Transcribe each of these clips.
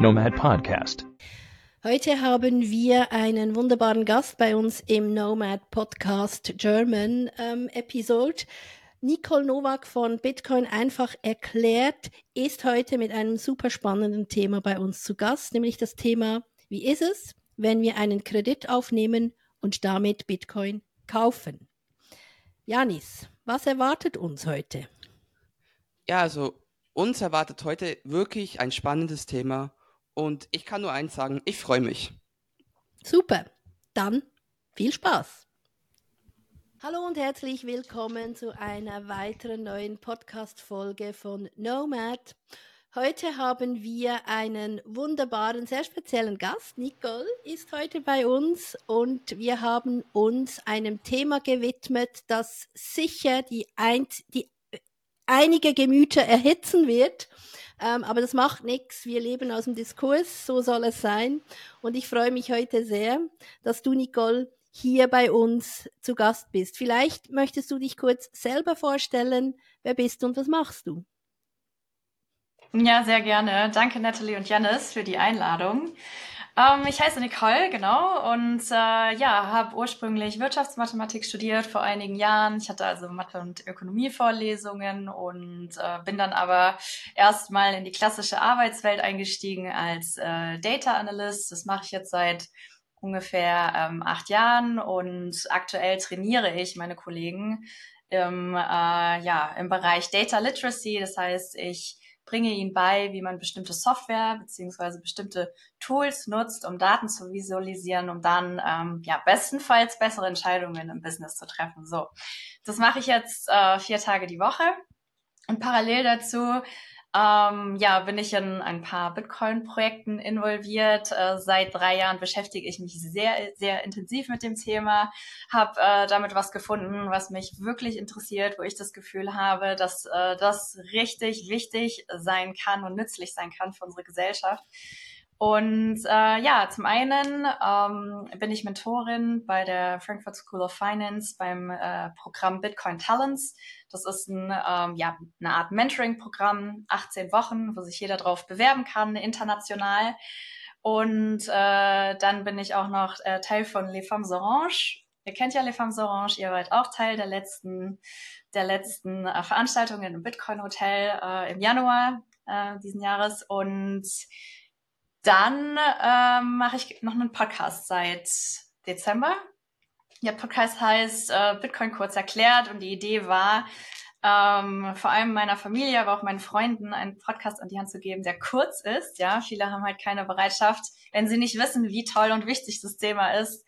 Nomad Podcast. Heute haben wir einen wunderbaren Gast bei uns im Nomad Podcast German ähm, Episode. Nicole Nowak von Bitcoin einfach erklärt ist heute mit einem super spannenden Thema bei uns zu Gast, nämlich das Thema, wie ist es, wenn wir einen Kredit aufnehmen und damit Bitcoin kaufen? Janis, was erwartet uns heute? Ja, also uns erwartet heute wirklich ein spannendes Thema und ich kann nur eins sagen, ich freue mich. Super, dann viel Spaß. Hallo und herzlich willkommen zu einer weiteren neuen Podcast-Folge von Nomad. Heute haben wir einen wunderbaren, sehr speziellen Gast. Nicole ist heute bei uns und wir haben uns einem Thema gewidmet, das sicher die, ein, die einige Gemüter erhitzen wird. Ähm, aber das macht nichts. Wir leben aus dem Diskurs, so soll es sein. Und ich freue mich heute sehr, dass du, Nicole, hier bei uns zu Gast bist. Vielleicht möchtest du dich kurz selber vorstellen. Wer bist du und was machst du? Ja, sehr gerne. Danke, Natalie und Janis, für die Einladung. Ähm, ich heiße Nicole, genau, und äh, ja, habe ursprünglich Wirtschaftsmathematik studiert vor einigen Jahren. Ich hatte also Mathe- und Ökonomievorlesungen und äh, bin dann aber erstmal in die klassische Arbeitswelt eingestiegen als äh, Data Analyst. Das mache ich jetzt seit ungefähr ähm, acht Jahren und aktuell trainiere ich meine Kollegen im, äh, ja, im Bereich Data Literacy. Das heißt, ich bringe ihnen bei, wie man bestimmte Software beziehungsweise bestimmte Tools nutzt, um Daten zu visualisieren, um dann ähm, ja bestenfalls bessere Entscheidungen im Business zu treffen. So, das mache ich jetzt äh, vier Tage die Woche und parallel dazu ähm, ja, bin ich in ein paar Bitcoin-Projekten involviert. Äh, seit drei Jahren beschäftige ich mich sehr, sehr intensiv mit dem Thema, habe äh, damit was gefunden, was mich wirklich interessiert, wo ich das Gefühl habe, dass äh, das richtig wichtig sein kann und nützlich sein kann für unsere Gesellschaft. Und äh, ja, zum einen ähm, bin ich Mentorin bei der Frankfurt School of Finance beim äh, Programm Bitcoin Talents. Das ist ein, ähm, ja, eine Art Mentoring-Programm, 18 Wochen, wo sich jeder drauf bewerben kann, international. Und äh, dann bin ich auch noch äh, Teil von Les Femmes Orange. Ihr kennt ja Les Femmes Orange, ihr wart auch Teil der letzten, der letzten äh, Veranstaltungen im Bitcoin Hotel äh, im Januar äh, diesen Jahres. Und dann ähm, mache ich noch einen Podcast seit Dezember. Der Podcast heißt äh, Bitcoin kurz erklärt und die Idee war, ähm, vor allem meiner Familie, aber auch meinen Freunden einen Podcast an die Hand zu geben, der kurz ist. Ja, viele haben halt keine Bereitschaft, wenn sie nicht wissen, wie toll und wichtig das Thema ist,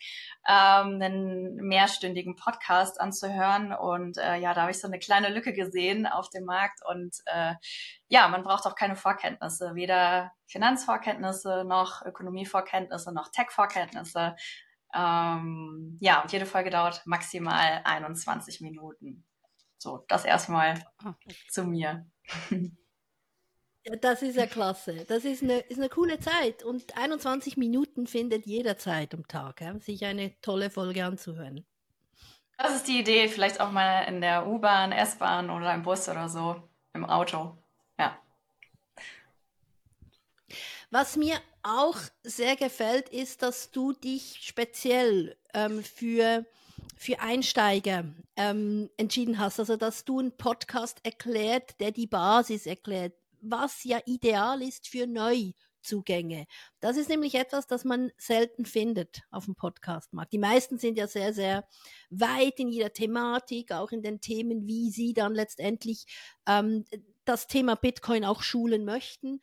ähm, einen mehrstündigen Podcast anzuhören. Und äh, ja, da habe ich so eine kleine Lücke gesehen auf dem Markt. Und äh, ja, man braucht auch keine Vorkenntnisse, weder Finanzvorkenntnisse noch Ökonomievorkenntnisse noch Tech-Vorkenntnisse. Ähm, ja, und jede Folge dauert maximal 21 Minuten. So, das erstmal ah, zu mir. Das ist ja klasse. Das ist eine, ist eine coole Zeit. Und 21 Minuten findet jederzeit am Tag, ja, sich eine tolle Folge anzuhören. Das ist die Idee, vielleicht auch mal in der U-Bahn, S-Bahn oder im Bus oder so, im Auto. Ja. Was mir auch sehr gefällt, ist, dass du dich speziell ähm, für, für Einsteiger ähm, entschieden hast. Also, dass du einen Podcast erklärt, der die Basis erklärt, was ja ideal ist für Neuzugänge. Das ist nämlich etwas, das man selten findet auf dem Podcastmarkt. Die meisten sind ja sehr, sehr weit in ihrer Thematik, auch in den Themen, wie sie dann letztendlich ähm, das Thema Bitcoin auch schulen möchten.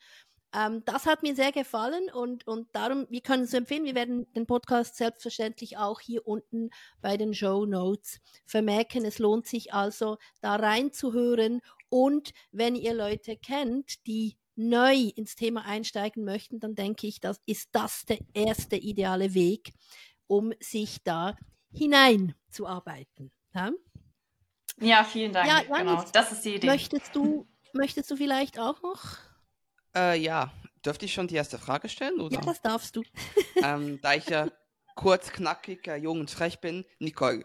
Ähm, das hat mir sehr gefallen und, und darum, wir können es empfehlen, wir werden den Podcast selbstverständlich auch hier unten bei den Show Notes vermerken. Es lohnt sich also, da reinzuhören und wenn ihr Leute kennt, die neu ins Thema einsteigen möchten, dann denke ich, das ist das der erste ideale Weg, um sich da hineinzuarbeiten. Ja? ja, vielen Dank. Ja, genau, das ist die Idee. Möchtest du, möchtest du vielleicht auch noch? Äh, ja, dürfte ich schon die erste Frage stellen? Oder? Ja, das darfst du. ähm, da ich ja kurz, knackig, äh, jung und frech bin, Nicole,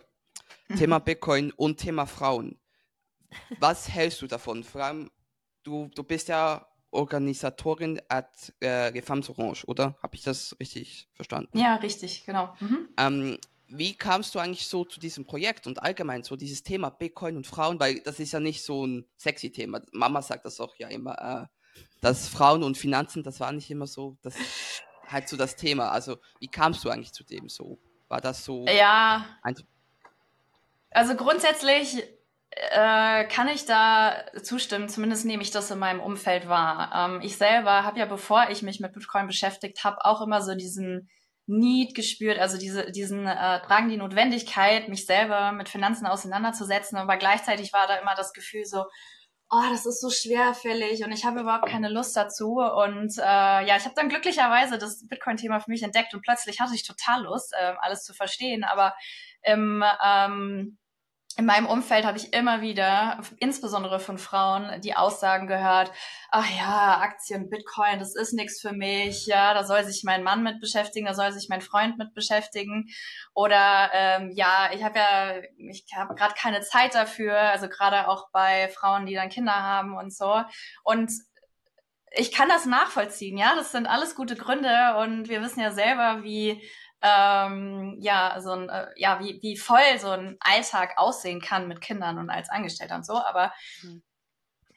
Thema Bitcoin und Thema Frauen was hältst du davon? Vor allem, du, du bist ja Organisatorin at äh, Orange, oder? Habe ich das richtig verstanden? Ja, richtig, genau. Mhm. Ähm, wie kamst du eigentlich so zu diesem Projekt und allgemein so dieses Thema Bitcoin und Frauen? Weil das ist ja nicht so ein sexy Thema. Mama sagt das auch ja immer, äh, dass Frauen und Finanzen, das war nicht immer so, das halt so das Thema. Also wie kamst du eigentlich zu dem so? War das so? Ja. Also grundsätzlich äh, kann ich da zustimmen, zumindest nehme ich das in meinem Umfeld wahr. Ähm, ich selber habe ja, bevor ich mich mit Bitcoin beschäftigt habe, auch immer so diesen Need gespürt, also diese, diesen äh, Drang, die Notwendigkeit, mich selber mit Finanzen auseinanderzusetzen, aber gleichzeitig war da immer das Gefühl so, oh, das ist so schwerfällig und ich habe überhaupt keine Lust dazu. Und äh, ja, ich habe dann glücklicherweise das Bitcoin-Thema für mich entdeckt und plötzlich hatte ich total Lust, äh, alles zu verstehen. Aber im ähm, in meinem Umfeld habe ich immer wieder, insbesondere von Frauen, die Aussagen gehört, ach ja, Aktien, Bitcoin, das ist nichts für mich, ja, da soll sich mein Mann mit beschäftigen, da soll sich mein Freund mit beschäftigen. Oder ähm, ja, ich habe ja, ich habe gerade keine Zeit dafür, also gerade auch bei Frauen, die dann Kinder haben und so. Und ich kann das nachvollziehen, ja, das sind alles gute Gründe und wir wissen ja selber, wie ähm, ja, so ein, äh, ja, wie, wie voll so ein Alltag aussehen kann mit Kindern und als Angestellter und so, aber mhm.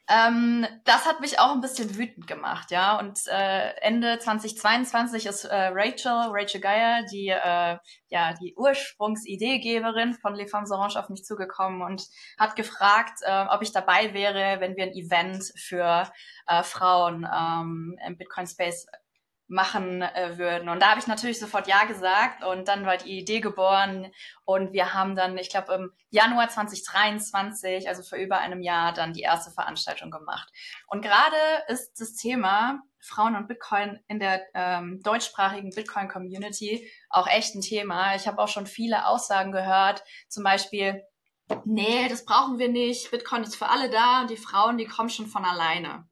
ähm, das hat mich auch ein bisschen wütend gemacht, ja. Und äh, Ende 2022 ist äh, Rachel, Rachel Geier, die äh, ja die Ursprungsideegeberin von Les Femmes Orange auf mich zugekommen und hat gefragt, äh, ob ich dabei wäre, wenn wir ein Event für äh, Frauen ähm, im Bitcoin Space machen äh, würden. Und da habe ich natürlich sofort Ja gesagt und dann war die Idee geboren und wir haben dann, ich glaube, im Januar 2023, also vor über einem Jahr, dann die erste Veranstaltung gemacht. Und gerade ist das Thema Frauen und Bitcoin in der ähm, deutschsprachigen Bitcoin-Community auch echt ein Thema. Ich habe auch schon viele Aussagen gehört, zum Beispiel, nee, das brauchen wir nicht, Bitcoin ist für alle da und die Frauen, die kommen schon von alleine.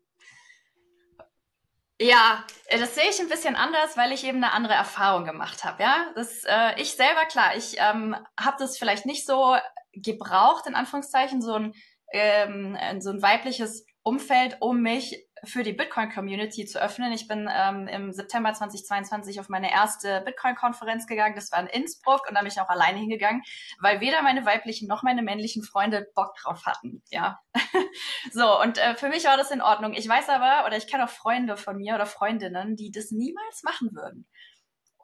Ja, äh, das sehe ich ein bisschen anders, weil ich eben eine andere Erfahrung gemacht habe. Ja, das, äh, ich selber klar, ich ähm, habe das vielleicht nicht so gebraucht in Anführungszeichen so ein ähm, so ein weibliches Umfeld, um mich für die Bitcoin-Community zu öffnen. Ich bin ähm, im September 2022 auf meine erste Bitcoin-Konferenz gegangen. Das war in Innsbruck und da bin ich auch alleine hingegangen, weil weder meine weiblichen noch meine männlichen Freunde Bock drauf hatten. Ja, so und äh, für mich war das in Ordnung. Ich weiß aber oder ich kenne auch Freunde von mir oder Freundinnen, die das niemals machen würden.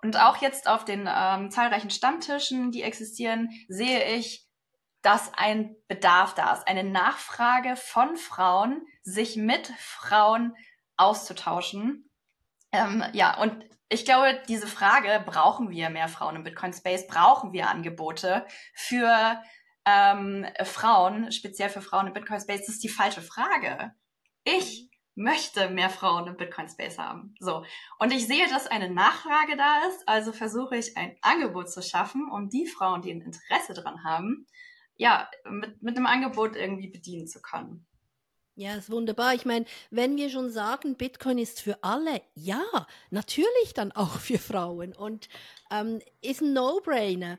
Und auch jetzt auf den ähm, zahlreichen Stammtischen, die existieren, sehe ich, dass ein Bedarf da ist, eine Nachfrage von Frauen, sich mit Frauen auszutauschen. Ähm, ja, und ich glaube, diese Frage, brauchen wir mehr Frauen im Bitcoin Space? Brauchen wir Angebote für ähm, Frauen, speziell für Frauen im Bitcoin Space? Das ist die falsche Frage. Ich möchte mehr Frauen im Bitcoin Space haben. So. Und ich sehe, dass eine Nachfrage da ist, also versuche ich ein Angebot zu schaffen, um die Frauen, die ein Interesse dran haben, ja, mit, mit einem Angebot irgendwie bedienen zu können. Ja, ist wunderbar. Ich meine, wenn wir schon sagen, Bitcoin ist für alle, ja, natürlich dann auch für Frauen und ähm, ist ein No-Brainer.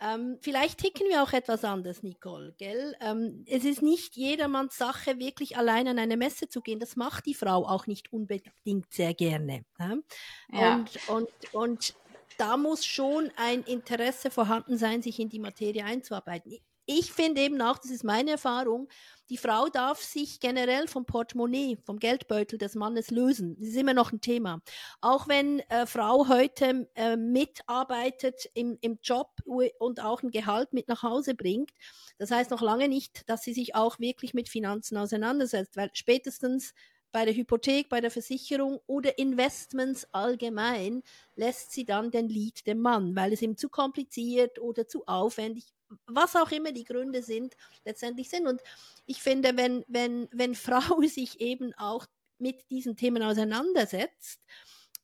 Ähm, vielleicht ticken wir auch etwas anders, Nicole, gell? Ähm, es ist nicht jedermanns Sache, wirklich allein an eine Messe zu gehen. Das macht die Frau auch nicht unbedingt sehr gerne. Ne? Ja. Und, und, und da muss schon ein Interesse vorhanden sein, sich in die Materie einzuarbeiten ich finde eben auch, das ist meine Erfahrung, die Frau darf sich generell vom Portemonnaie, vom Geldbeutel des Mannes lösen. Das ist immer noch ein Thema. Auch wenn äh, Frau heute äh, mitarbeitet im, im Job und auch ein Gehalt mit nach Hause bringt, das heißt noch lange nicht, dass sie sich auch wirklich mit Finanzen auseinandersetzt, weil spätestens bei der Hypothek, bei der Versicherung oder Investments allgemein lässt sie dann den Lied dem Mann, weil es ihm zu kompliziert oder zu aufwendig was auch immer die Gründe sind, letztendlich sind. Und ich finde, wenn, wenn, wenn Frau sich eben auch mit diesen Themen auseinandersetzt,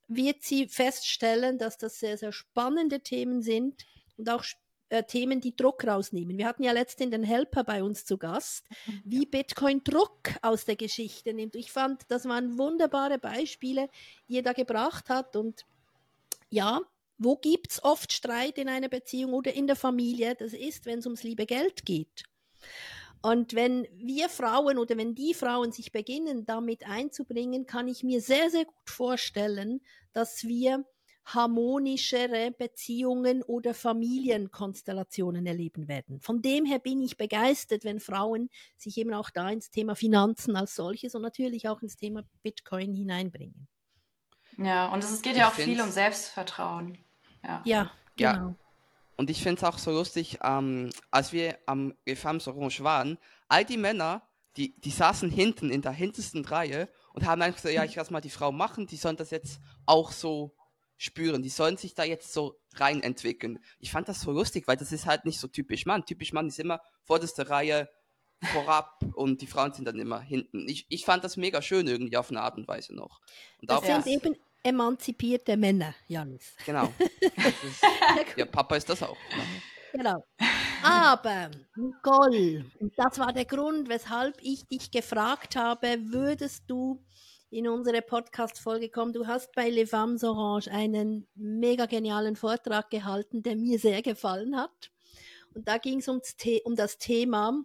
wird sie feststellen, dass das sehr, sehr spannende Themen sind und auch äh, Themen, die Druck rausnehmen. Wir hatten ja letztens den Helper bei uns zu Gast, wie Bitcoin Druck aus der Geschichte nimmt. Ich fand, das waren wunderbare Beispiele, die er da gebracht hat. Und ja, wo gibt es oft Streit in einer Beziehung oder in der Familie? Das ist, wenn es ums liebe Geld geht. Und wenn wir Frauen oder wenn die Frauen sich beginnen, damit einzubringen, kann ich mir sehr, sehr gut vorstellen, dass wir harmonischere Beziehungen oder Familienkonstellationen erleben werden. Von dem her bin ich begeistert, wenn Frauen sich eben auch da ins Thema Finanzen als solches und natürlich auch ins Thema Bitcoin hineinbringen. Ja, und es geht ja auch viel um Selbstvertrauen. Ja, ja genau. Ja. Und ich finde es auch so lustig, ähm, als wir am Gefams Orange waren, all die Männer, die, die saßen hinten in der hintersten Reihe und haben einfach gesagt, ja, ich lasse mal die Frau machen, die sollen das jetzt auch so spüren. Die sollen sich da jetzt so rein entwickeln. Ich fand das so lustig, weil das ist halt nicht so typisch Mann. Typisch Mann ist immer vorderste Reihe vorab und die Frauen sind dann immer hinten. Ich, ich fand das mega schön irgendwie auf eine Art und Weise noch. Und das sind eben emanzipierte Männer, Janis. Genau. Ist, ja, Papa ist das auch. Genau. Aber, Nicole, das war der Grund, weshalb ich dich gefragt habe, würdest du in unsere Podcast-Folge kommen. Du hast bei Les Femmes Orange einen mega genialen Vortrag gehalten, der mir sehr gefallen hat. Und da ging es um das Thema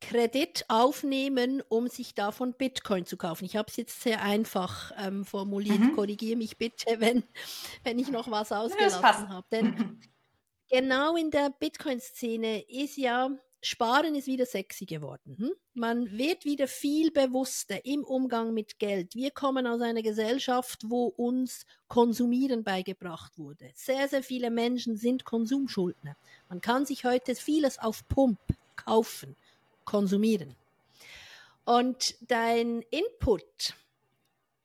Kredit aufnehmen, um sich davon Bitcoin zu kaufen. Ich habe es jetzt sehr einfach ähm, formuliert. Mhm. Korrigiere mich bitte, wenn, wenn ich noch was ausgelassen habe. Denn genau in der Bitcoin-Szene ist ja Sparen ist wieder sexy geworden. Hm? Man wird wieder viel bewusster im Umgang mit Geld. Wir kommen aus einer Gesellschaft, wo uns Konsumieren beigebracht wurde. Sehr, sehr viele Menschen sind Konsumschuldner. Man kann sich heute vieles auf Pump kaufen, konsumieren. Und dein Input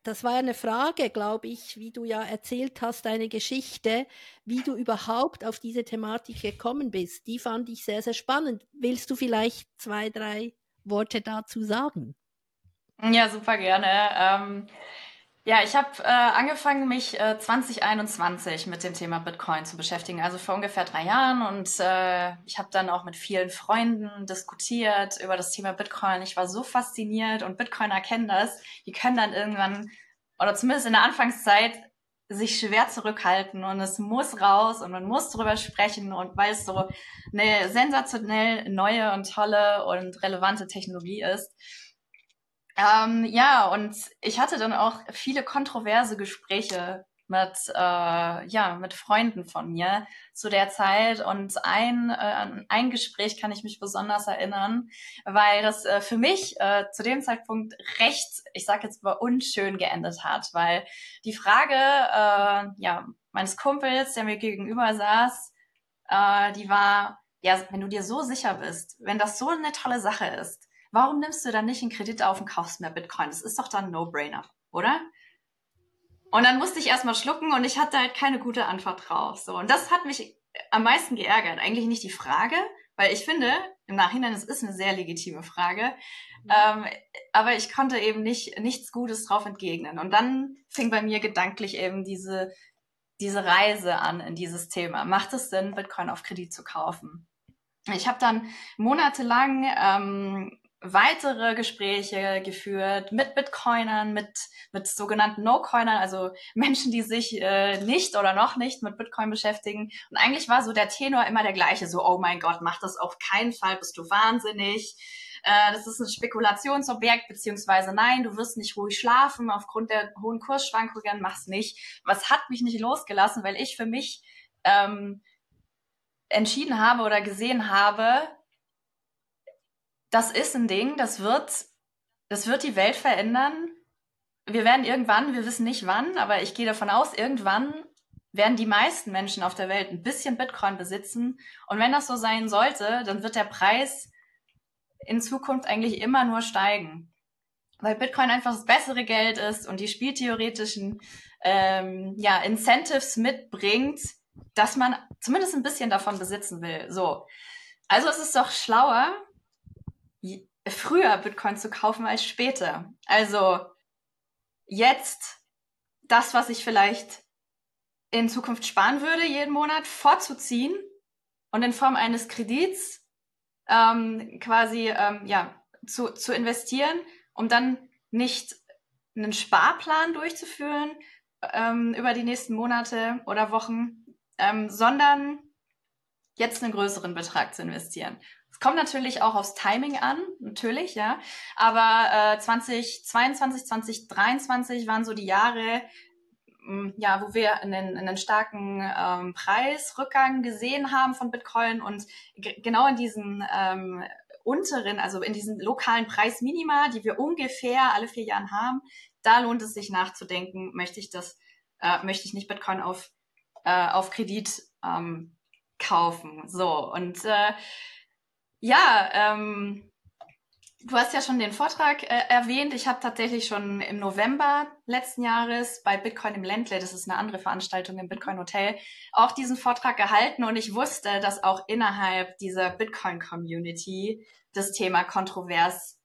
das war eine Frage, glaube ich, wie du ja erzählt hast, eine Geschichte, wie du überhaupt auf diese Thematik gekommen bist. Die fand ich sehr, sehr spannend. Willst du vielleicht zwei, drei Worte dazu sagen? Ja, super gerne. Ähm, ja, ich habe äh, angefangen, mich äh, 2021 mit dem Thema Bitcoin zu beschäftigen, also vor ungefähr drei Jahren. Und äh, ich habe dann auch mit vielen Freunden diskutiert über das Thema Bitcoin. Ich war so fasziniert und Bitcoiner kennen das. Die können dann irgendwann, oder zumindest in der Anfangszeit, sich schwer zurückhalten und es muss raus und man muss drüber sprechen und weil es so eine sensationell neue und tolle und relevante Technologie ist. Ähm, ja, und ich hatte dann auch viele kontroverse Gespräche mit, äh, ja, mit Freunden von mir zu der Zeit. Und ein, äh, ein Gespräch kann ich mich besonders erinnern, weil das äh, für mich äh, zu dem Zeitpunkt recht, ich sag jetzt mal, unschön geendet hat, weil die Frage, äh, ja, meines Kumpels, der mir gegenüber saß, äh, die war, ja, wenn du dir so sicher bist, wenn das so eine tolle Sache ist, warum nimmst du dann nicht einen Kredit auf und kaufst mehr Bitcoin? Das ist doch dann ein No-Brainer, oder? Und dann musste ich erstmal schlucken und ich hatte halt keine gute Antwort drauf. So. Und das hat mich am meisten geärgert. Eigentlich nicht die Frage, weil ich finde, im Nachhinein, es ist eine sehr legitime Frage. Mhm. Ähm, aber ich konnte eben nicht, nichts Gutes drauf entgegnen. Und dann fing bei mir gedanklich eben diese, diese Reise an in dieses Thema. Macht es Sinn, Bitcoin auf Kredit zu kaufen? Ich habe dann monatelang ähm, weitere Gespräche geführt mit Bitcoinern, mit, mit sogenannten No-Coinern, also Menschen, die sich äh, nicht oder noch nicht mit Bitcoin beschäftigen. Und eigentlich war so der Tenor immer der gleiche, so, oh mein Gott, mach das auf keinen Fall, bist du wahnsinnig. Äh, das ist ein Spekulationsobjekt, beziehungsweise nein, du wirst nicht ruhig schlafen aufgrund der hohen Kursschwankungen, mach's nicht. Was hat mich nicht losgelassen, weil ich für mich ähm, entschieden habe oder gesehen habe, das ist ein Ding, das wird, das wird die Welt verändern. Wir werden irgendwann, wir wissen nicht wann, aber ich gehe davon aus, irgendwann werden die meisten Menschen auf der Welt ein bisschen Bitcoin besitzen. Und wenn das so sein sollte, dann wird der Preis in Zukunft eigentlich immer nur steigen. Weil Bitcoin einfach das bessere Geld ist und die spieltheoretischen ähm, ja, Incentives mitbringt, dass man zumindest ein bisschen davon besitzen will. So. Also es ist doch schlauer, früher Bitcoin zu kaufen als später. Also jetzt das, was ich vielleicht in Zukunft sparen würde, jeden Monat vorzuziehen und in Form eines Kredits ähm, quasi ähm, ja, zu, zu investieren, um dann nicht einen Sparplan durchzuführen ähm, über die nächsten Monate oder Wochen, ähm, sondern jetzt einen größeren Betrag zu investieren Kommt natürlich auch aufs Timing an, natürlich, ja. Aber äh, 2022, 2023 waren so die Jahre, hm, ja, wo wir einen, einen starken ähm, Preisrückgang gesehen haben von Bitcoin und genau in diesen ähm, unteren, also in diesen lokalen Preisminima, die wir ungefähr alle vier Jahren haben, da lohnt es sich nachzudenken, möchte ich das, äh, möchte ich nicht Bitcoin auf, äh, auf Kredit ähm, kaufen. So, und äh, ja, ähm, du hast ja schon den Vortrag äh, erwähnt. Ich habe tatsächlich schon im November letzten Jahres bei Bitcoin im Ländle, das ist eine andere Veranstaltung im Bitcoin Hotel, auch diesen Vortrag gehalten und ich wusste, dass auch innerhalb dieser Bitcoin Community das Thema kontrovers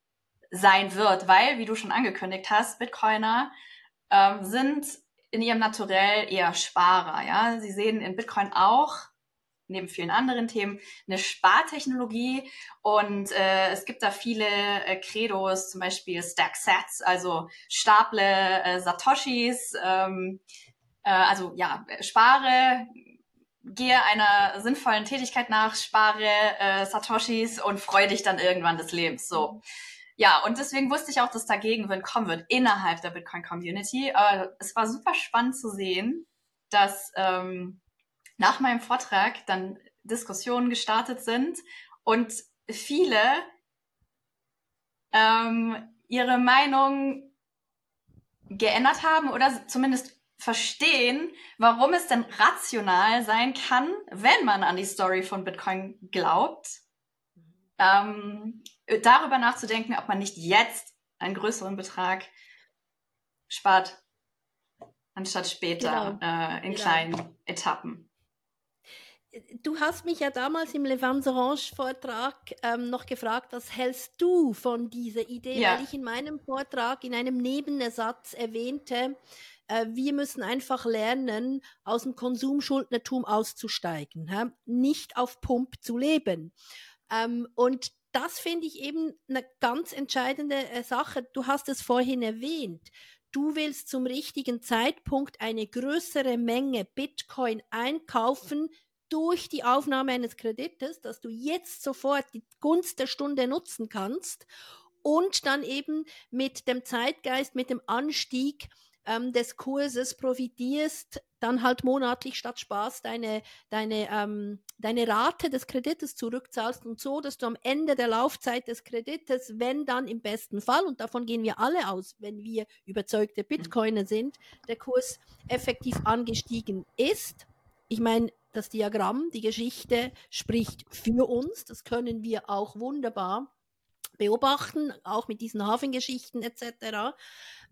sein wird, weil, wie du schon angekündigt hast, Bitcoiner ähm, sind in ihrem Naturell eher Sparer. Ja, sie sehen in Bitcoin auch neben vielen anderen Themen eine Spartechnologie und äh, es gibt da viele äh, Credos, zum Beispiel Stack Sets, also staple äh, Satoshis, ähm, äh, also ja, spare, gehe einer sinnvollen Tätigkeit nach, spare äh, Satoshis und freue dich dann irgendwann des Lebens. So. Ja, und deswegen wusste ich auch, dass da Gegenwind kommen wird innerhalb der Bitcoin-Community. Aber es war super spannend zu sehen, dass ähm, nach meinem Vortrag dann Diskussionen gestartet sind und viele ähm, ihre Meinung geändert haben oder zumindest verstehen, warum es denn rational sein kann, wenn man an die Story von Bitcoin glaubt, ähm, darüber nachzudenken, ob man nicht jetzt einen größeren Betrag spart, anstatt später genau. äh, in genau. kleinen Etappen. Du hast mich ja damals im Levansorange-Vortrag ähm, noch gefragt, was hältst du von dieser Idee, ja. weil ich in meinem Vortrag in einem Nebenersatz erwähnte, äh, wir müssen einfach lernen, aus dem Konsumschuldnertum auszusteigen, hä? nicht auf Pump zu leben. Ähm, und das finde ich eben eine ganz entscheidende äh, Sache. Du hast es vorhin erwähnt. Du willst zum richtigen Zeitpunkt eine größere Menge Bitcoin einkaufen durch die Aufnahme eines Kredites, dass du jetzt sofort die Gunst der Stunde nutzen kannst und dann eben mit dem Zeitgeist, mit dem Anstieg ähm, des Kurses profitierst, dann halt monatlich statt Spaß deine, deine, ähm, deine Rate des Kredites zurückzahlst und so, dass du am Ende der Laufzeit des Kredites, wenn dann im besten Fall, und davon gehen wir alle aus, wenn wir überzeugte Bitcoiner sind, der Kurs effektiv angestiegen ist. Ich meine, das Diagramm, die Geschichte spricht für uns, das können wir auch wunderbar beobachten, auch mit diesen Hafengeschichten etc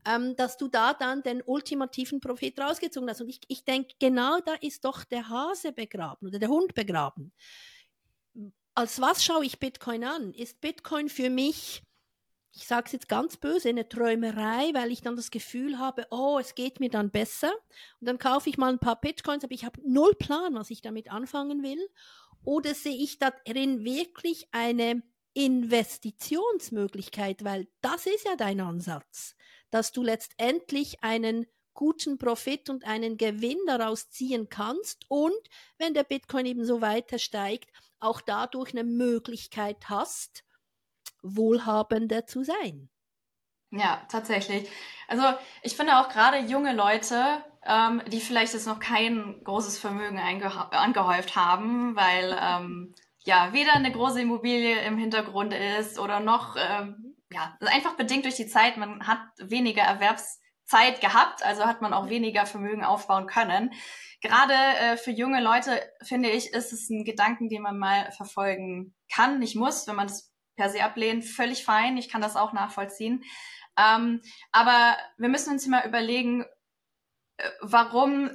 ähm, dass du da dann den ultimativen Prophet rausgezogen hast. Und ich, ich denke, genau da ist doch der Hase begraben oder der Hund begraben. Als was schaue ich Bitcoin an? Ist Bitcoin für mich, ich sage es jetzt ganz böse, eine Träumerei, weil ich dann das Gefühl habe, oh, es geht mir dann besser. Und dann kaufe ich mal ein paar Bitcoins, aber ich habe null Plan, was ich damit anfangen will. Oder sehe ich darin wirklich eine Investitionsmöglichkeit, weil das ist ja dein Ansatz dass du letztendlich einen guten Profit und einen Gewinn daraus ziehen kannst und wenn der Bitcoin eben so weiter steigt, auch dadurch eine Möglichkeit hast, wohlhabender zu sein. Ja, tatsächlich. Also ich finde auch gerade junge Leute, ähm, die vielleicht jetzt noch kein großes Vermögen angehäuft haben, weil ähm, ja weder eine große Immobilie im Hintergrund ist oder noch ähm, ja, einfach bedingt durch die Zeit, man hat weniger Erwerbszeit gehabt, also hat man auch weniger Vermögen aufbauen können. Gerade äh, für junge Leute, finde ich, ist es ein Gedanken, den man mal verfolgen kann, nicht muss, wenn man das per se ablehnt, völlig fein, ich kann das auch nachvollziehen. Ähm, aber wir müssen uns immer überlegen, äh, warum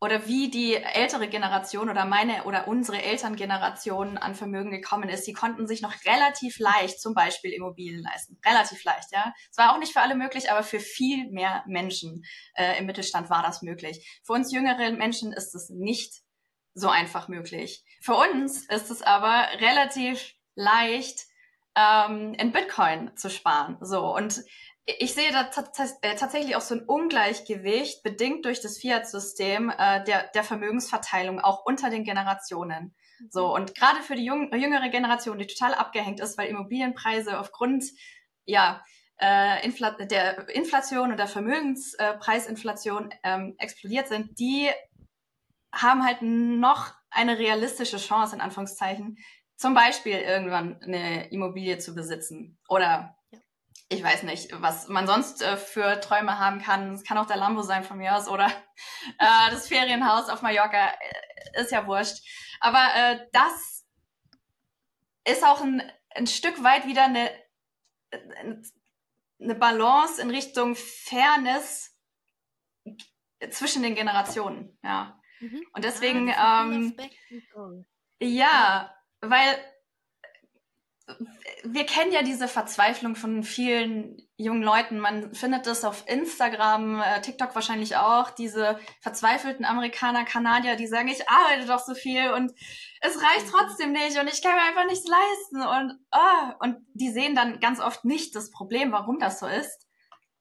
oder wie die ältere Generation oder meine oder unsere Elterngeneration an Vermögen gekommen ist. Sie konnten sich noch relativ leicht zum Beispiel Immobilien leisten. Relativ leicht, ja. Es war auch nicht für alle möglich, aber für viel mehr Menschen äh, im Mittelstand war das möglich. Für uns jüngere Menschen ist es nicht so einfach möglich. Für uns ist es aber relativ leicht, ähm, in Bitcoin zu sparen. So und ich sehe da äh, tatsächlich auch so ein Ungleichgewicht, bedingt durch das Fiat-System äh, der, der Vermögensverteilung, auch unter den Generationen. So, und gerade für die jung, jüngere Generation, die total abgehängt ist, weil Immobilienpreise aufgrund, ja, äh, Infl der Inflation und der Vermögenspreisinflation ähm, explodiert sind, die haben halt noch eine realistische Chance, in Anführungszeichen, zum Beispiel irgendwann eine Immobilie zu besitzen. Oder ja. ich weiß nicht, was man sonst äh, für Träume haben kann. Es kann auch der Lambo sein von mir aus oder äh, das Ferienhaus auf Mallorca. Äh, ist ja wurscht. Aber äh, das ist auch ein, ein Stück weit wieder eine, eine Balance in Richtung Fairness zwischen den Generationen. Ja. Mhm. Und deswegen, ah, ähm, ja, weil wir kennen ja diese Verzweiflung von vielen jungen Leuten. Man findet das auf Instagram, äh, TikTok wahrscheinlich auch, diese verzweifelten Amerikaner, Kanadier, die sagen, ich arbeite doch so viel und es reicht mhm. trotzdem nicht und ich kann mir einfach nichts leisten und, oh, und die sehen dann ganz oft nicht das Problem, warum das so ist.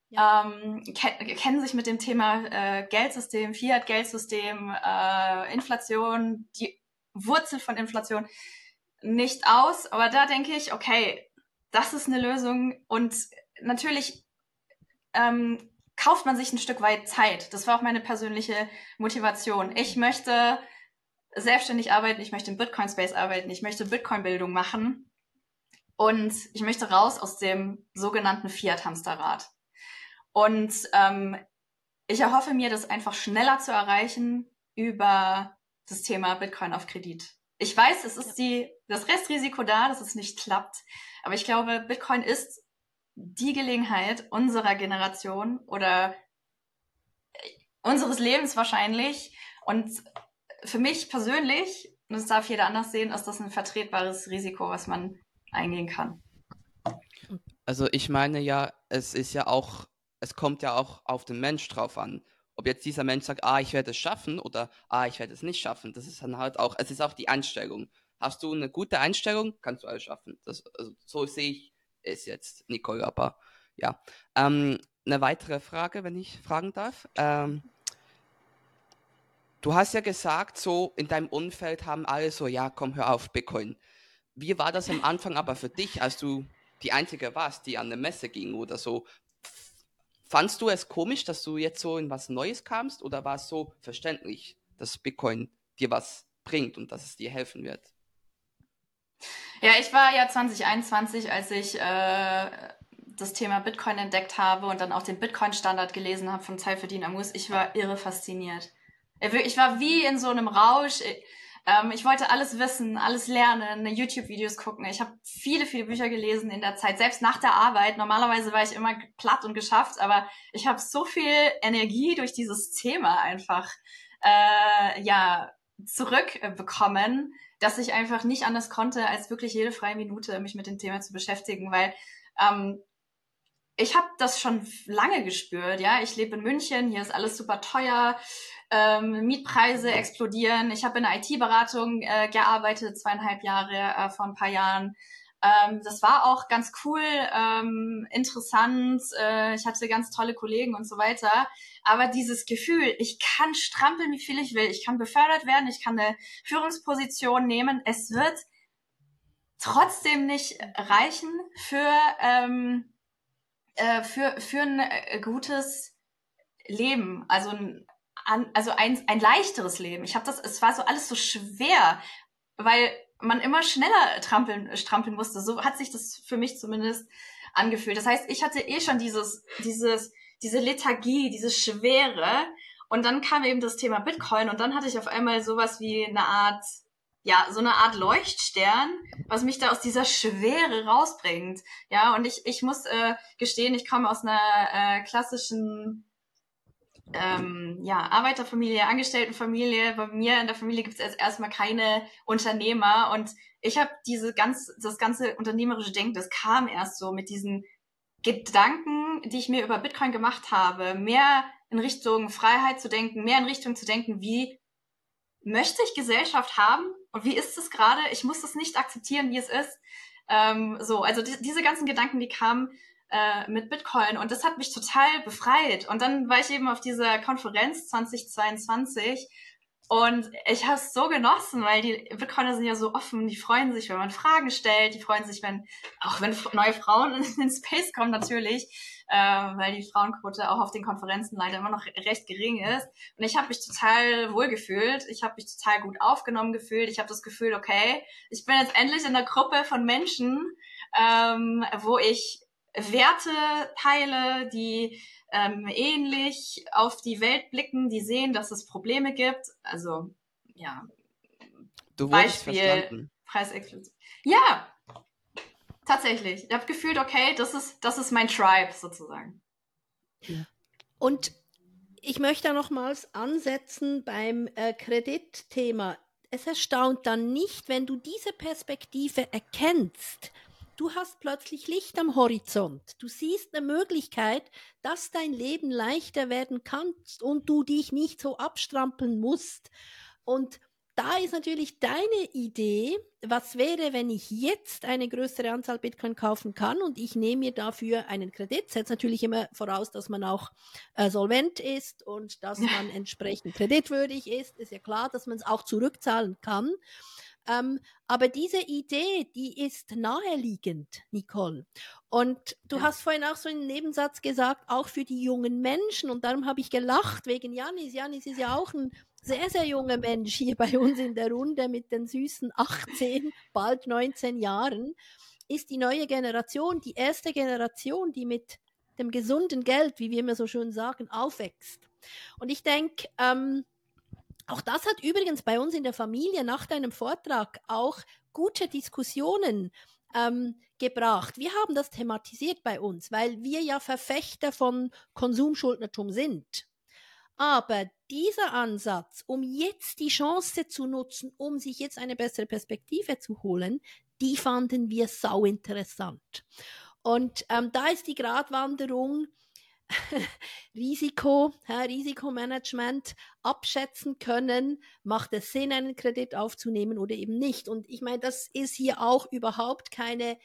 Ja. Ähm, ke kennen sich mit dem Thema äh, Geldsystem, Fiat-Geldsystem, äh, Inflation, die Wurzel von Inflation nicht aus, aber da denke ich, okay, das ist eine Lösung und natürlich ähm, kauft man sich ein Stück weit Zeit. Das war auch meine persönliche Motivation. Ich möchte selbstständig arbeiten, ich möchte im Bitcoin-Space arbeiten, ich möchte Bitcoin-Bildung machen und ich möchte raus aus dem sogenannten Fiat-Hamsterrad. Und ähm, ich erhoffe mir, das einfach schneller zu erreichen über das Thema Bitcoin auf Kredit. Ich weiß, es ist die, das Restrisiko da, dass es nicht klappt. Aber ich glaube, Bitcoin ist die Gelegenheit unserer Generation oder äh, unseres Lebens wahrscheinlich. Und für mich persönlich, und das darf jeder anders sehen, ist das ein vertretbares Risiko, was man eingehen kann. Also ich meine ja, es ist ja auch, es kommt ja auch auf den Mensch drauf an ob jetzt dieser Mensch sagt, ah, ich werde es schaffen oder ah, ich werde es nicht schaffen. Das ist dann halt auch, es ist auch die Einstellung. Hast du eine gute Einstellung, kannst du alles schaffen. Das, also, so sehe ich es jetzt, Nicole, aber ja. Ähm, eine weitere Frage, wenn ich fragen darf. Ähm, du hast ja gesagt, so in deinem Umfeld haben alle so, ja, komm, hör auf, Bitcoin. Wie war das am Anfang aber für dich, als du die Einzige warst, die an eine Messe ging oder so? Fandst du es komisch, dass du jetzt so in was Neues kamst oder war es so verständlich, dass Bitcoin dir was bringt und dass es dir helfen wird? Ja, ich war ja 2021, als ich äh, das Thema Bitcoin entdeckt habe und dann auch den Bitcoin-Standard gelesen habe von Zeitverdienen Amus. Ich war irre fasziniert. Ich war wie in so einem Rausch. Ähm, ich wollte alles wissen, alles lernen, YouTube-Videos gucken. Ich habe viele, viele Bücher gelesen in der Zeit, selbst nach der Arbeit. Normalerweise war ich immer platt und geschafft, aber ich habe so viel Energie durch dieses Thema einfach äh, ja zurückbekommen, dass ich einfach nicht anders konnte, als wirklich jede freie Minute mich mit dem Thema zu beschäftigen, weil ähm, ich habe das schon lange gespürt, ja. Ich lebe in München, hier ist alles super teuer ähm, Mietpreise explodieren. Ich habe in der IT-Beratung äh, gearbeitet, zweieinhalb Jahre äh, vor ein paar Jahren. Ähm, das war auch ganz cool, ähm, interessant. Äh, ich hatte ganz tolle Kollegen und so weiter. Aber dieses Gefühl, ich kann strampeln, wie viel ich will, ich kann befördert werden, ich kann eine Führungsposition nehmen. Es wird trotzdem nicht reichen für, ähm, äh, für, für ein äh, gutes Leben. Also ein an, also ein, ein leichteres Leben. Ich habe das, es war so alles so schwer, weil man immer schneller trampeln, strampeln musste. So hat sich das für mich zumindest angefühlt. Das heißt, ich hatte eh schon dieses, dieses, diese Lethargie, diese Schwere. Und dann kam eben das Thema Bitcoin und dann hatte ich auf einmal sowas wie eine Art, ja, so eine Art Leuchtstern, was mich da aus dieser Schwere rausbringt. Ja, und ich, ich muss äh, gestehen, ich komme aus einer äh, klassischen ähm, ja, Arbeiterfamilie, Angestelltenfamilie. Bei mir in der Familie gibt es jetzt erstmal keine Unternehmer und ich habe diese ganz, das ganze unternehmerische Denken, das kam erst so mit diesen Gedanken, die ich mir über Bitcoin gemacht habe, mehr in Richtung Freiheit zu denken, mehr in Richtung zu denken, wie möchte ich Gesellschaft haben und wie ist es gerade? Ich muss das nicht akzeptieren, wie es ist. Ähm, so, also die, diese ganzen Gedanken, die kamen äh, mit Bitcoin und das hat mich total befreit. Und dann war ich eben auf dieser Konferenz 2022 Und ich habe es so genossen, weil die Bitcoiner sind ja so offen, die freuen sich, wenn man Fragen stellt, die freuen sich, wenn, auch wenn neue Frauen in den Space kommen natürlich, äh, weil die Frauenquote auch auf den Konferenzen leider immer noch recht gering ist. Und ich habe mich total wohl gefühlt, ich habe mich total gut aufgenommen gefühlt, ich habe das Gefühl, okay, ich bin jetzt endlich in einer Gruppe von Menschen, ähm, wo ich Werte teile, die ähm, ähnlich auf die Welt blicken, die sehen, dass es Probleme gibt. Also, ja. Du Beispiel Preisexklusion. Ja, tatsächlich. Ich habe gefühlt, okay, das ist, das ist mein Tribe sozusagen. Und ich möchte nochmals ansetzen beim äh, Kreditthema. Es erstaunt dann nicht, wenn du diese Perspektive erkennst, Du hast plötzlich Licht am Horizont. Du siehst eine Möglichkeit, dass dein Leben leichter werden kann und du dich nicht so abstrampeln musst. Und da ist natürlich deine Idee, was wäre, wenn ich jetzt eine größere Anzahl Bitcoin kaufen kann und ich nehme mir dafür einen Kredit, setzt natürlich immer voraus, dass man auch äh, solvent ist und dass man entsprechend kreditwürdig ist. Ist ja klar, dass man es auch zurückzahlen kann. Ähm, aber diese Idee, die ist naheliegend, Nicole. Und du ja. hast vorhin auch so einen Nebensatz gesagt, auch für die jungen Menschen. Und darum habe ich gelacht wegen Janis. Janis ist ja auch ein sehr, sehr junger Mensch hier bei uns in der Runde mit den süßen 18, bald 19 Jahren. Ist die neue Generation, die erste Generation, die mit dem gesunden Geld, wie wir immer so schön sagen, aufwächst. Und ich denke, ähm, auch das hat übrigens bei uns in der Familie nach deinem Vortrag auch gute Diskussionen ähm, gebracht. Wir haben das thematisiert bei uns, weil wir ja Verfechter von Konsumschuldnertum sind. Aber dieser Ansatz, um jetzt die Chance zu nutzen, um sich jetzt eine bessere Perspektive zu holen, die fanden wir sau interessant. Und ähm, da ist die Gratwanderung, Risiko, ja, Risikomanagement abschätzen können, macht es Sinn, einen Kredit aufzunehmen oder eben nicht. Und ich meine, das ist hier auch überhaupt keine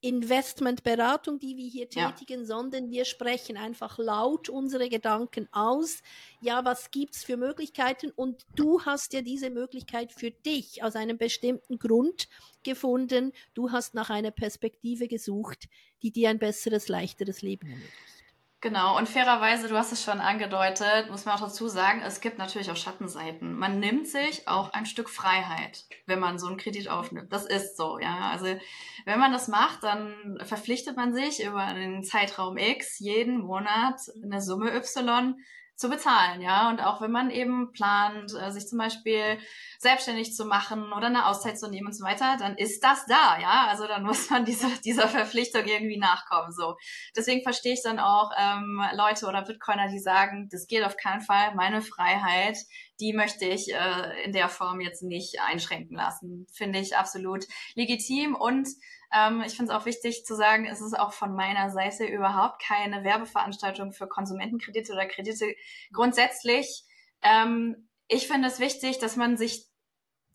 Investmentberatung, die wir hier tätigen, ja. sondern wir sprechen einfach laut unsere Gedanken aus. Ja, was gibt's für Möglichkeiten? Und du hast ja diese Möglichkeit für dich aus einem bestimmten Grund gefunden. Du hast nach einer Perspektive gesucht, die dir ein besseres, leichteres Leben ermöglicht. Genau, und fairerweise, du hast es schon angedeutet, muss man auch dazu sagen, es gibt natürlich auch Schattenseiten. Man nimmt sich auch ein Stück Freiheit, wenn man so einen Kredit aufnimmt. Das ist so, ja. Also wenn man das macht, dann verpflichtet man sich über einen Zeitraum X jeden Monat eine Summe Y zu bezahlen, ja. Und auch wenn man eben plant, äh, sich zum Beispiel selbstständig zu machen oder eine Auszeit zu nehmen und so weiter, dann ist das da, ja. Also dann muss man dieser, dieser Verpflichtung irgendwie nachkommen, so. Deswegen verstehe ich dann auch ähm, Leute oder Bitcoiner, die sagen, das geht auf keinen Fall, meine Freiheit, die möchte ich äh, in der Form jetzt nicht einschränken lassen. Finde ich absolut legitim und ähm, ich finde es auch wichtig zu sagen, es ist auch von meiner Seite überhaupt keine Werbeveranstaltung für Konsumentenkredite oder Kredite grundsätzlich. Ähm, ich finde es wichtig, dass man sich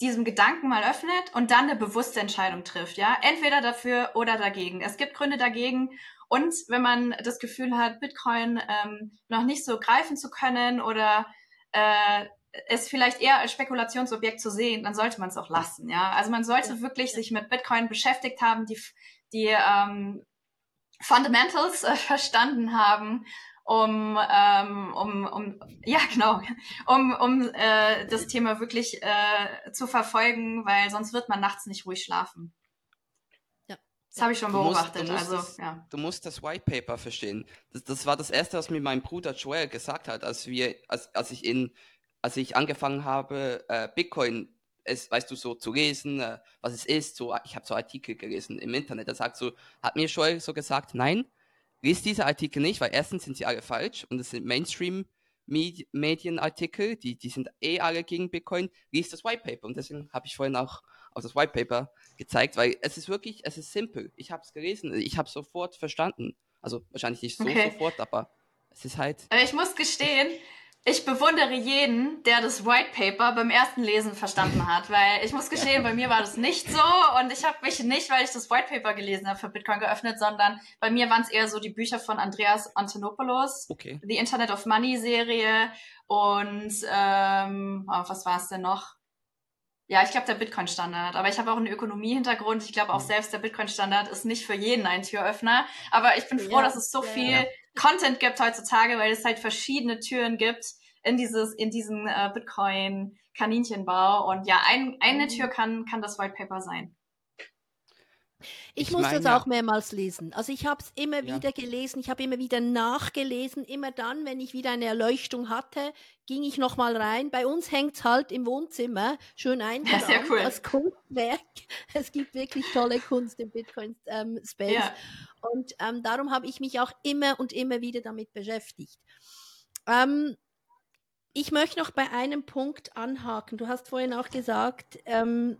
diesem Gedanken mal öffnet und dann eine bewusste Entscheidung trifft, ja, entweder dafür oder dagegen. Es gibt Gründe dagegen und wenn man das Gefühl hat, Bitcoin ähm, noch nicht so greifen zu können oder äh, es vielleicht eher als Spekulationsobjekt zu sehen, dann sollte man es auch lassen. Ja, also man sollte ja. wirklich sich mit Bitcoin beschäftigt haben, die die ähm, Fundamentals äh, verstanden haben, um ähm, um um ja genau um um äh, das Thema wirklich äh, zu verfolgen, weil sonst wird man nachts nicht ruhig schlafen. Das habe ich schon beobachtet. Du musst, du musst also, ja. du musst das White Paper verstehen. Das, das war das Erste, was mir mein Bruder Joel gesagt hat, als wir, als, als ich in als ich angefangen habe, äh, Bitcoin, es, weißt du, so zu lesen, äh, was es ist, so, ich habe so Artikel gelesen im Internet, da sagt so, hat mir schon so gesagt, nein, liest diese Artikel nicht, weil erstens sind sie alle falsch und es sind Mainstream Medienartikel, die, die sind eh alle gegen Bitcoin, liest das White Paper und deswegen habe ich vorhin auch auf das White Paper gezeigt, weil es ist wirklich, es ist simpel. Ich habe es gelesen, ich habe sofort verstanden. Also wahrscheinlich nicht so okay. sofort, aber es ist halt. Aber ich muss gestehen, ich bewundere jeden, der das White Paper beim ersten Lesen verstanden hat, weil ich muss gestehen, bei mir war das nicht so und ich habe mich nicht, weil ich das White Paper gelesen habe, für Bitcoin geöffnet, sondern bei mir waren es eher so die Bücher von Andreas Antonopoulos, okay. die Internet of Money Serie und ähm, oh, was war es denn noch? Ja, ich glaube der Bitcoin-Standard. Aber ich habe auch einen Ökonomie-Hintergrund. Ich glaube auch mhm. selbst der Bitcoin-Standard ist nicht für jeden ein Türöffner. Aber ich bin froh, ja, dass es so ja, viel ja. Content gibt heutzutage, weil es halt verschiedene Türen gibt in dieses, in diesen äh, Bitcoin-Kaninchenbau. Und ja, ein, eine mhm. Tür kann, kann das White Paper sein. Ich, ich muss mein, das auch mehrmals lesen. Also ich habe es immer ja. wieder gelesen, ich habe immer wieder nachgelesen. Immer dann, wenn ich wieder eine Erleuchtung hatte, ging ich nochmal rein. Bei uns hängt es halt im Wohnzimmer schön eingerahmt ja, cool. als Kunstwerk. Es gibt wirklich tolle Kunst im Bitcoin-Space. Ähm, ja. Und ähm, darum habe ich mich auch immer und immer wieder damit beschäftigt. Ähm, ich möchte noch bei einem Punkt anhaken. Du hast vorhin auch gesagt, ähm,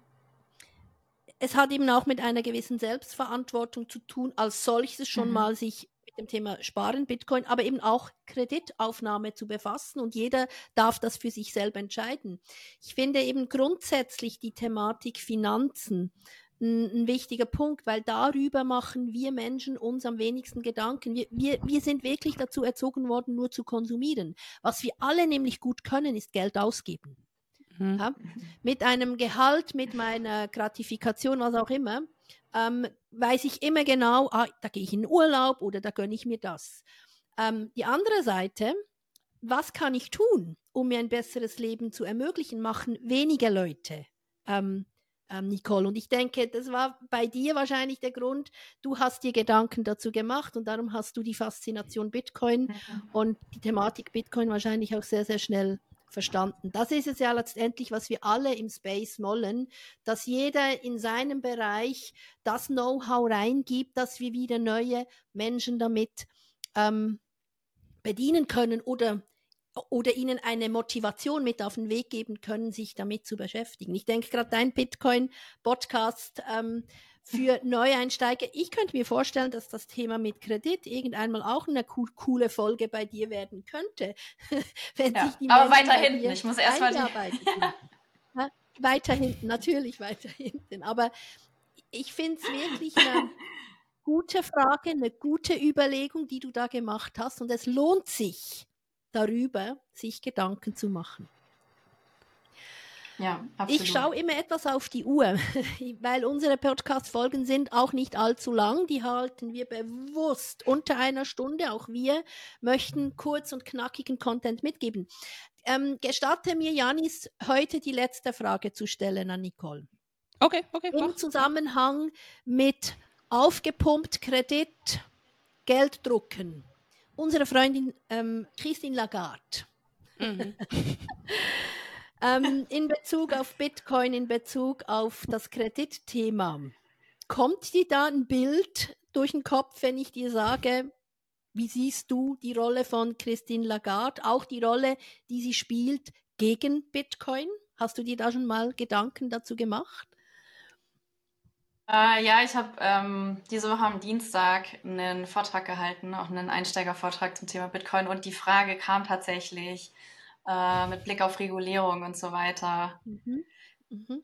es hat eben auch mit einer gewissen Selbstverantwortung zu tun, als solches schon mhm. mal sich mit dem Thema Sparen, Bitcoin, aber eben auch Kreditaufnahme zu befassen und jeder darf das für sich selber entscheiden. Ich finde eben grundsätzlich die Thematik Finanzen ein, wichtiger Punkt, weil darüber machen wir Menschen uns am wenigsten Gedanken. Wir, wir, wir sind wirklich dazu erzogen worden, nur zu konsumieren. Was wir alle nämlich gut können, ist Geld ausgeben. Mhm. Ja? Mit einem Gehalt, mit meiner Gratifikation, was auch immer, ähm, weiß ich immer genau, ah, da gehe ich in Urlaub oder da gönne ich mir das. Ähm, die andere Seite, was kann ich tun, um mir ein besseres Leben zu ermöglichen, machen weniger Leute. Ähm, ähm, Nicole. Und ich denke, das war bei dir wahrscheinlich der Grund, du hast dir Gedanken dazu gemacht und darum hast du die Faszination Bitcoin und die Thematik Bitcoin wahrscheinlich auch sehr, sehr schnell verstanden. Das ist es ja letztendlich, was wir alle im Space wollen, dass jeder in seinem Bereich das Know-how reingibt, dass wir wieder neue Menschen damit ähm, bedienen können oder oder ihnen eine Motivation mit auf den Weg geben können, sich damit zu beschäftigen. Ich denke gerade dein Bitcoin-Podcast ähm, für Neueinsteiger. Ich könnte mir vorstellen, dass das Thema mit Kredit irgendeinmal auch eine co coole Folge bei dir werden könnte. Wenn ja, sich die aber weiter hinten. Ich muss erst mal ja, weiter hinten, natürlich weiter hinten. Aber ich finde es wirklich eine gute Frage, eine gute Überlegung, die du da gemacht hast. Und es lohnt sich, darüber sich Gedanken zu machen. Ja, absolut. Ich schaue immer etwas auf die Uhr, weil unsere Podcast-Folgen sind auch nicht allzu lang. Die halten wir bewusst unter einer Stunde. Auch wir möchten kurz und knackigen Content mitgeben. Ähm, gestatte mir, Janis, heute die letzte Frage zu stellen an Nicole. Okay, okay. Im mach. Zusammenhang mit aufgepumpt Kredit, Geld drucken unsere Freundin ähm, Christine Lagarde. Mhm. ähm, in Bezug auf Bitcoin, in Bezug auf das Kreditthema. Kommt dir da ein Bild durch den Kopf, wenn ich dir sage, wie siehst du die Rolle von Christine Lagarde, auch die Rolle, die sie spielt gegen Bitcoin? Hast du dir da schon mal Gedanken dazu gemacht? Äh, ja, ich habe ähm, diese Woche am Dienstag einen Vortrag gehalten, auch einen Einsteigervortrag zum Thema Bitcoin. Und die Frage kam tatsächlich äh, mit Blick auf Regulierung und so weiter. Mhm. Mhm.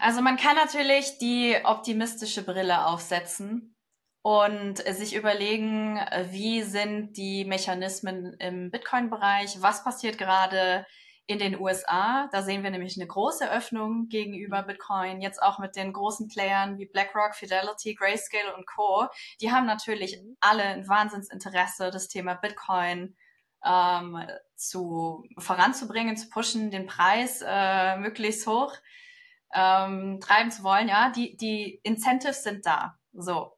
Also man kann natürlich die optimistische Brille aufsetzen und sich überlegen, wie sind die Mechanismen im Bitcoin-Bereich, was passiert gerade, in den USA, da sehen wir nämlich eine große Öffnung gegenüber mhm. Bitcoin, jetzt auch mit den großen Playern wie BlackRock, Fidelity, Grayscale und Co. Die haben natürlich mhm. alle ein Wahnsinnsinteresse, das Thema Bitcoin ähm, zu voranzubringen, zu pushen, den Preis äh, möglichst hoch ähm, treiben zu wollen. Ja, die die Incentives sind da. So,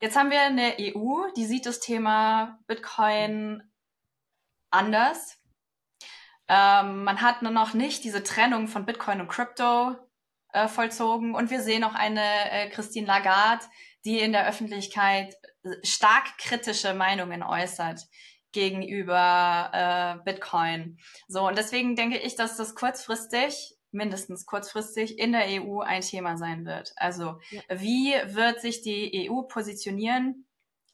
jetzt haben wir eine EU, die sieht das Thema Bitcoin anders ähm, man hat nur noch nicht diese Trennung von Bitcoin und Crypto äh, vollzogen. Und wir sehen auch eine äh, Christine Lagarde, die in der Öffentlichkeit äh, stark kritische Meinungen äußert gegenüber äh, Bitcoin. So, und deswegen denke ich, dass das kurzfristig, mindestens kurzfristig, in der EU ein Thema sein wird. Also, ja. wie wird sich die EU positionieren?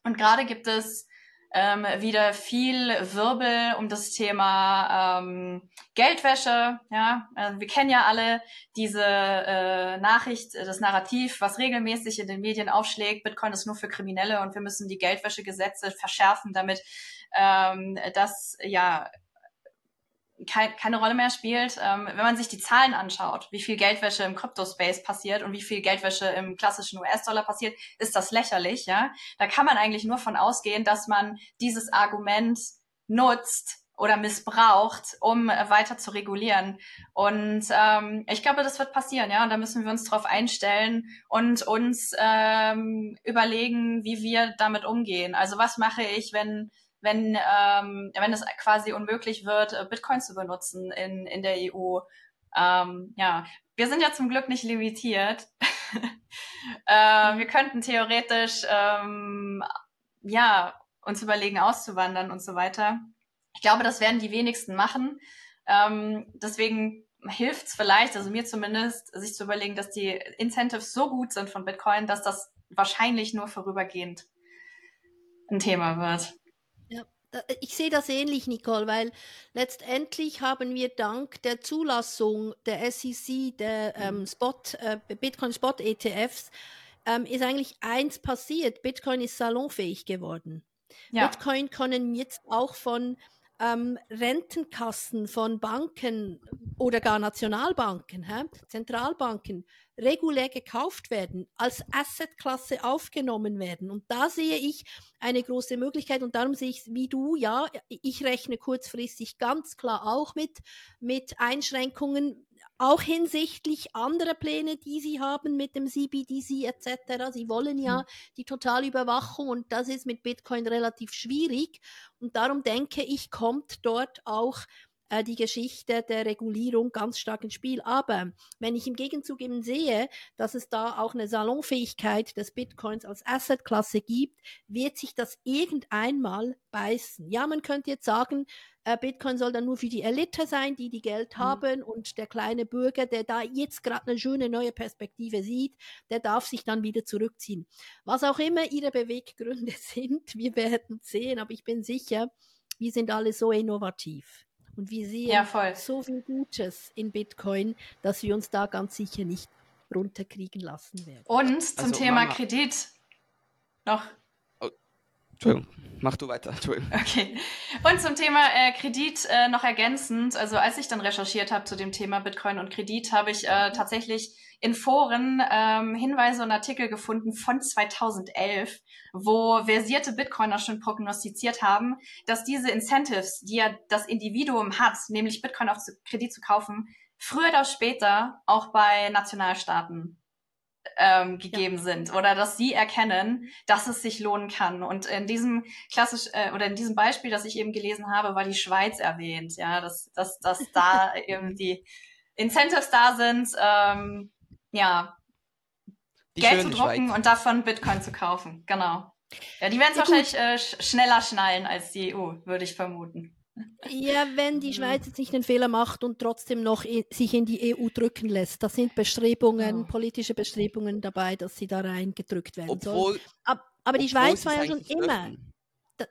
Und gerade gibt es ähm, wieder viel Wirbel um das Thema ähm, Geldwäsche. Ja, also wir kennen ja alle diese äh, Nachricht, das Narrativ, was regelmäßig in den Medien aufschlägt. Bitcoin ist nur für Kriminelle und wir müssen die Geldwäschegesetze verschärfen, damit ähm, das ja kein, keine Rolle mehr spielt. Ähm, wenn man sich die Zahlen anschaut, wie viel Geldwäsche im Crypto-Space passiert und wie viel Geldwäsche im klassischen US-Dollar passiert, ist das lächerlich. Ja, da kann man eigentlich nur von ausgehen, dass man dieses Argument nutzt oder missbraucht, um weiter zu regulieren. Und ähm, ich glaube, das wird passieren, ja. Und da müssen wir uns darauf einstellen und uns ähm, überlegen, wie wir damit umgehen. Also was mache ich, wenn wenn, ähm, wenn es quasi unmöglich wird, äh, Bitcoin zu benutzen in, in der EU. Ähm, ja, wir sind ja zum Glück nicht limitiert. äh, wir könnten theoretisch ähm, ja uns überlegen, auszuwandern und so weiter. Ich glaube, das werden die wenigsten machen. Ähm, deswegen hilft es vielleicht, also mir zumindest, sich zu überlegen, dass die Incentives so gut sind von Bitcoin, dass das wahrscheinlich nur vorübergehend ein Thema wird. Äh, ich sehe das ähnlich, Nicole, weil letztendlich haben wir dank der Zulassung der SEC, der ähm, mhm. Spot, äh, Bitcoin Spot ETFs, ähm, ist eigentlich eins passiert. Bitcoin ist salonfähig geworden. Ja. Bitcoin können jetzt auch von ähm, Rentenkassen von Banken oder gar Nationalbanken, hä? Zentralbanken, regulär gekauft werden, als Assetklasse aufgenommen werden. Und da sehe ich eine große Möglichkeit und darum sehe ich wie du, ja, ich rechne kurzfristig ganz klar auch mit, mit Einschränkungen, auch hinsichtlich anderer Pläne, die sie haben mit dem CBDC etc. Sie wollen ja hm. die Totalüberwachung und das ist mit Bitcoin relativ schwierig. Und darum denke ich, kommt dort auch äh, die Geschichte der Regulierung ganz stark ins Spiel. Aber wenn ich im Gegenzug eben sehe, dass es da auch eine Salonfähigkeit des Bitcoins als Assetklasse gibt, wird sich das irgendeinmal beißen. Ja, man könnte jetzt sagen, äh, Bitcoin soll dann nur für die Elite sein, die die Geld mhm. haben und der kleine Bürger, der da jetzt gerade eine schöne neue Perspektive sieht, der darf sich dann wieder zurückziehen. Was auch immer ihre Beweggründe sind, wir werden sehen, aber ich bin sicher, wir sind alle so innovativ. Und wir sehen ja, so viel Gutes in Bitcoin, dass wir uns da ganz sicher nicht runterkriegen lassen werden. Und zum also, Thema Mama. Kredit noch. Entschuldigung, mach du weiter. Entschuldigung. Okay. Und zum Thema äh, Kredit äh, noch ergänzend. Also als ich dann recherchiert habe zu dem Thema Bitcoin und Kredit, habe ich äh, tatsächlich in Foren ähm, Hinweise und Artikel gefunden von 2011, wo versierte Bitcoiner schon prognostiziert haben, dass diese Incentives, die ja das Individuum hat, nämlich Bitcoin auf Kredit zu kaufen, früher oder später auch bei Nationalstaaten ähm, gegeben ja. sind oder dass sie erkennen, dass es sich lohnen kann. Und in diesem klassisch äh, oder in diesem Beispiel, das ich eben gelesen habe, war die Schweiz erwähnt, ja, dass, dass, dass da eben die Incentives da sind, ähm, ja, die Geld zu drucken Schweiz. und davon Bitcoin zu kaufen. Genau. Ja, die werden es wahrscheinlich äh, schneller schnallen als die EU, würde ich vermuten. Ja, wenn die Schweiz jetzt nicht den Fehler macht und trotzdem noch sich in die EU drücken lässt. Da sind Bestrebungen, oh. politische Bestrebungen dabei, dass sie da reingedrückt werden Obwohl, soll. Aber, aber die Schweiz war ja schon immer.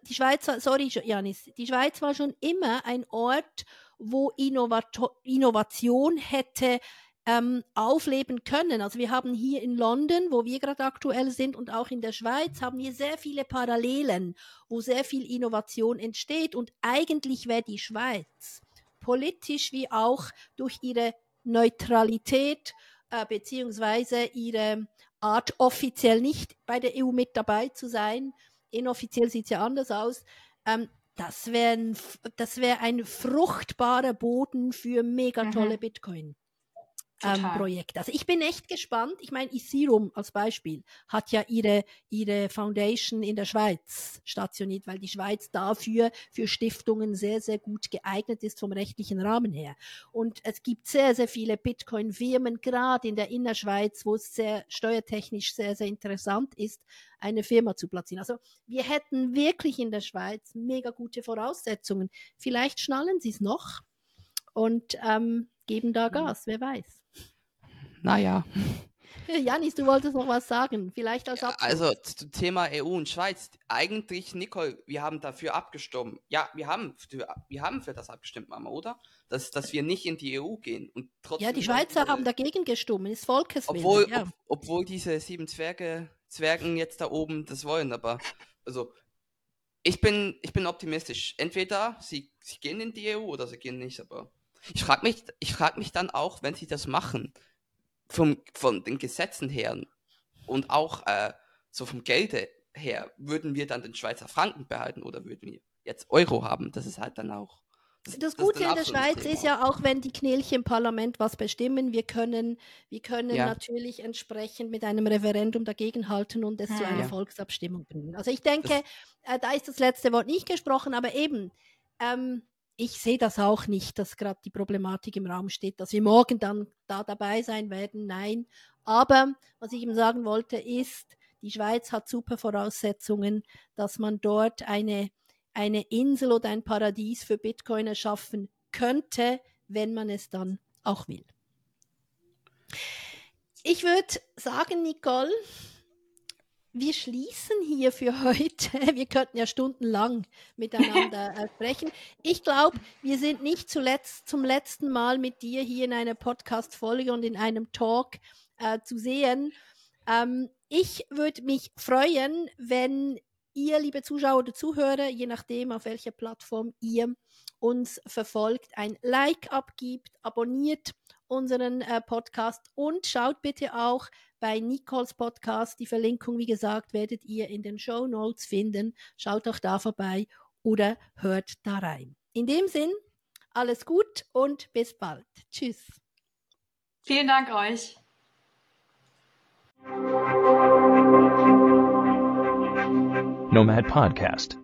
Die Schweiz, sorry, Janis, die Schweiz war schon immer ein Ort, wo Innovato Innovation hätte ähm, aufleben können. Also wir haben hier in London, wo wir gerade aktuell sind, und auch in der Schweiz haben wir sehr viele Parallelen, wo sehr viel Innovation entsteht. Und eigentlich wäre die Schweiz politisch wie auch durch ihre Neutralität äh, beziehungsweise ihre Art offiziell nicht bei der EU mit dabei zu sein, inoffiziell sieht es ja anders aus, ähm, das wäre ein, wär ein fruchtbarer Boden für mega tolle mhm. Bitcoin ähm, Projekt. Also ich bin echt gespannt. Ich meine, Isirum als Beispiel hat ja ihre, ihre Foundation in der Schweiz stationiert, weil die Schweiz dafür für Stiftungen sehr, sehr gut geeignet ist vom rechtlichen Rahmen her. Und es gibt sehr, sehr viele Bitcoin-Firmen, gerade in der Innerschweiz, wo es sehr steuertechnisch sehr, sehr interessant ist, eine Firma zu platzieren. Also wir hätten wirklich in der Schweiz mega gute Voraussetzungen. Vielleicht schnallen sie es noch und ähm, geben da Gas, wer weiß naja. Janis, du wolltest noch was sagen, vielleicht als ja, Also zum Thema EU und Schweiz. Eigentlich, Nicole, wir haben dafür abgestimmt. Ja, wir haben für, wir haben für das abgestimmt, Mama, oder? Dass, dass wir nicht in die EU gehen. Und trotzdem ja, die Schweizer haben dagegen gestimmt, ist Volkeswillen. Obwohl, ja. ob, obwohl diese sieben Zwerge, Zwergen jetzt da oben das wollen, aber also ich bin, ich bin optimistisch. Entweder sie, sie gehen in die EU oder sie gehen nicht, aber ich frage mich, ich frag mich dann auch, wenn sie das machen, vom, von den Gesetzen her und auch äh, so vom Gelde her, würden wir dann den Schweizer Franken behalten oder würden wir jetzt Euro haben? Das ist halt dann auch. Das, das Gute in der Schweiz Thema. ist ja auch, wenn die Knilche im Parlament was bestimmen, wir können, wir können ja. natürlich entsprechend mit einem Referendum dagegenhalten und es ja. zu einer ja. Volksabstimmung bringen. Also ich denke, äh, da ist das letzte Wort nicht gesprochen, aber eben, ähm, ich sehe das auch nicht, dass gerade die Problematik im Raum steht, dass wir morgen dann da dabei sein werden. Nein. Aber was ich eben sagen wollte, ist, die Schweiz hat super Voraussetzungen, dass man dort eine, eine Insel oder ein Paradies für Bitcoin erschaffen könnte, wenn man es dann auch will. Ich würde sagen, Nicole, wir schließen hier für heute. Wir könnten ja stundenlang miteinander äh, sprechen. Ich glaube, wir sind nicht zuletzt zum letzten Mal mit dir hier in einer Podcast-Folge und in einem Talk äh, zu sehen. Ähm, ich würde mich freuen, wenn ihr, liebe Zuschauer oder Zuhörer, je nachdem, auf welcher Plattform ihr uns verfolgt, ein Like abgibt, abonniert unseren äh, Podcast und schaut bitte auch bei Nicoles Podcast. Die Verlinkung, wie gesagt, werdet ihr in den Show Notes finden. Schaut auch da vorbei oder hört da rein. In dem Sinn, alles gut und bis bald. Tschüss. Vielen Dank euch. Nomad Podcast.